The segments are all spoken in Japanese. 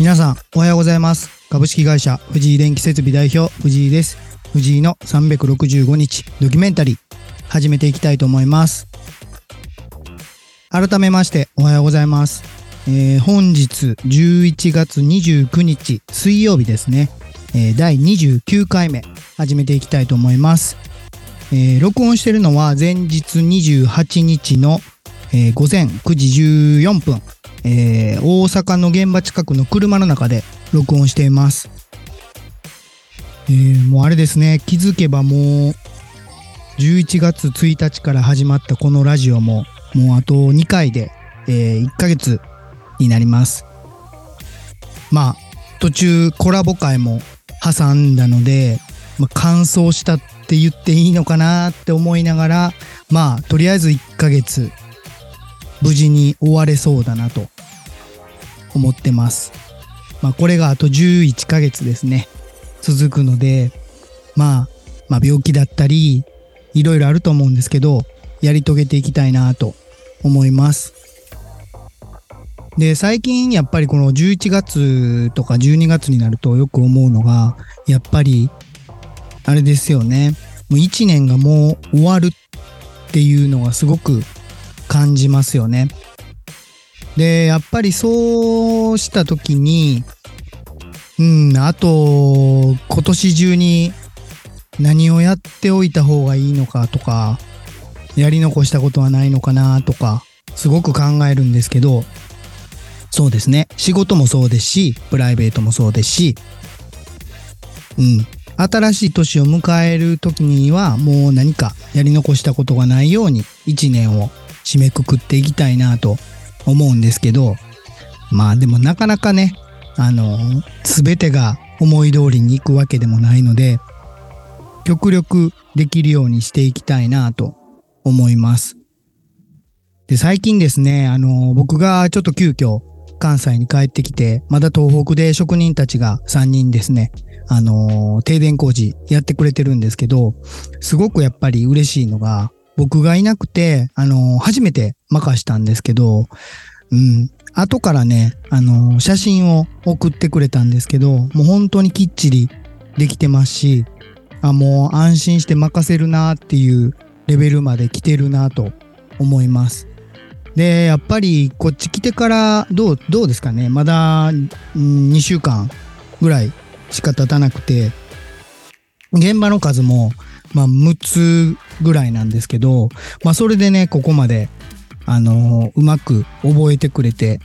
皆さん、おはようございます。株式会社藤井電気設備代表、藤井です。藤井の365日ドキュメンタリー、始めていきたいと思います。改めまして、おはようございます。えー本日11月29日水曜日ですね。えー第29回目、始めていきたいと思います。えー録音してるのは前日28日の、えー午前9時14分、えー大阪の現場近くの車の中で録音しています。えーもうあれですね、気づけばもう11月1日から始まったこのラジオももうあと2回で、え1ヶ月になります。まあ途中コラボ会も挟んだので、まあ、完走したって言っていいのかなって思いながらまあとりあえず1ヶ月無事に終われそうだなと思ってます。まあこれがあと11ヶ月ですね。続くので、まあ、まあ病気だったり、いろいろあると思うんですけど、やり遂げていきたいなと思います。で、最近やっぱりこの11月とか12月になるとよく思うのが、やっぱり、あれですよね。もう1年がもう終わるっていうのがすごく感じますよね。で、やっぱりそうした時に、うん、あと、今年中に何をやっておいた方がいいのかとか、やり残したことはないのかなとか、すごく考えるんですけど、そうですね。仕事もそうですし、プライベートもそうですし、うん。新しい年を迎える時には、もう何かやり残したことがないように、一年を締めくくっていきたいなと思うんですけど、まあでもなかなかね、あの、すべてが思い通りにいくわけでもないので、極力できるようにしていきたいなと思います。で、最近ですね、あの、僕がちょっと急遽関西に帰ってきて、まだ東北で職人たちが3人ですね、あの、停電工事やってくれてるんですけど、すごくやっぱり嬉しいのが、僕がいなくて、あの、初めて任したんですけど、うん、後からね、あの、写真を送ってくれたんですけど、もう本当にきっちりできてますし、あ、もう安心して任せるなっていうレベルまで来てるなと思います。で、やっぱりこっち来てからどう、どうですかねまだ、うん、2週間ぐらいしか経たなくて、現場の数も、まあ、6つぐらいなんですけど、まあ、それでね、ここまで、あのうまく覚えてくれて、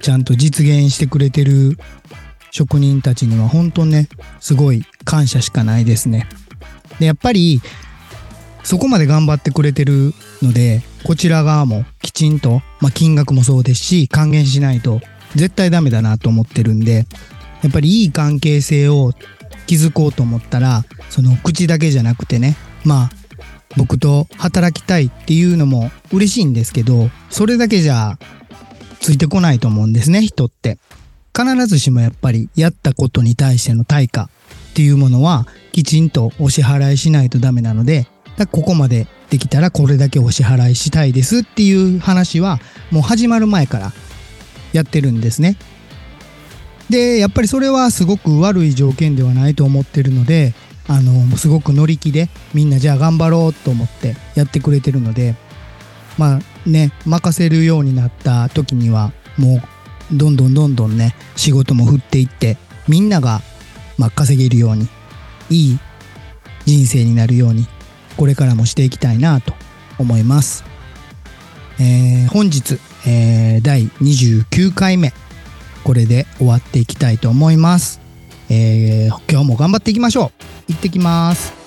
ちゃんと実現してくれてる職人たちには本当ね、すごい感謝しかないですね。で、やっぱり、そこまで頑張ってくれてるので、こちら側もきちんと、まあ、金額もそうですし、還元しないと絶対ダメだなと思ってるんで、やっぱりいい関係性を築こうと思ったら、その口だけじゃなくてね、まあ、僕と働きたいっていうのも嬉しいんですけど、それだけじゃついてこないと思うんですね、人って。必ずしもやっぱりやったことに対しての対価っていうものはきちんとお支払いしないとダメなので、だここまでできたらこれだけお支払いしたいですっていう話はもう始まる前からやってるんですね。で、やっぱりそれはすごく悪い条件ではないと思ってるので、あの、すごく乗り気でみんなじゃあ頑張ろうと思ってやってくれてるので、まあね、任せるようになった時にはもうどんどんどんどんね、仕事も振っていって、みんなが、まあ、稼げるように、いい人生になるように、これからもしていきたいなと思います。えー本日、えー第29回目、これで終わっていきたいと思います。えー今日も頑張っていきましょう。行ってきます。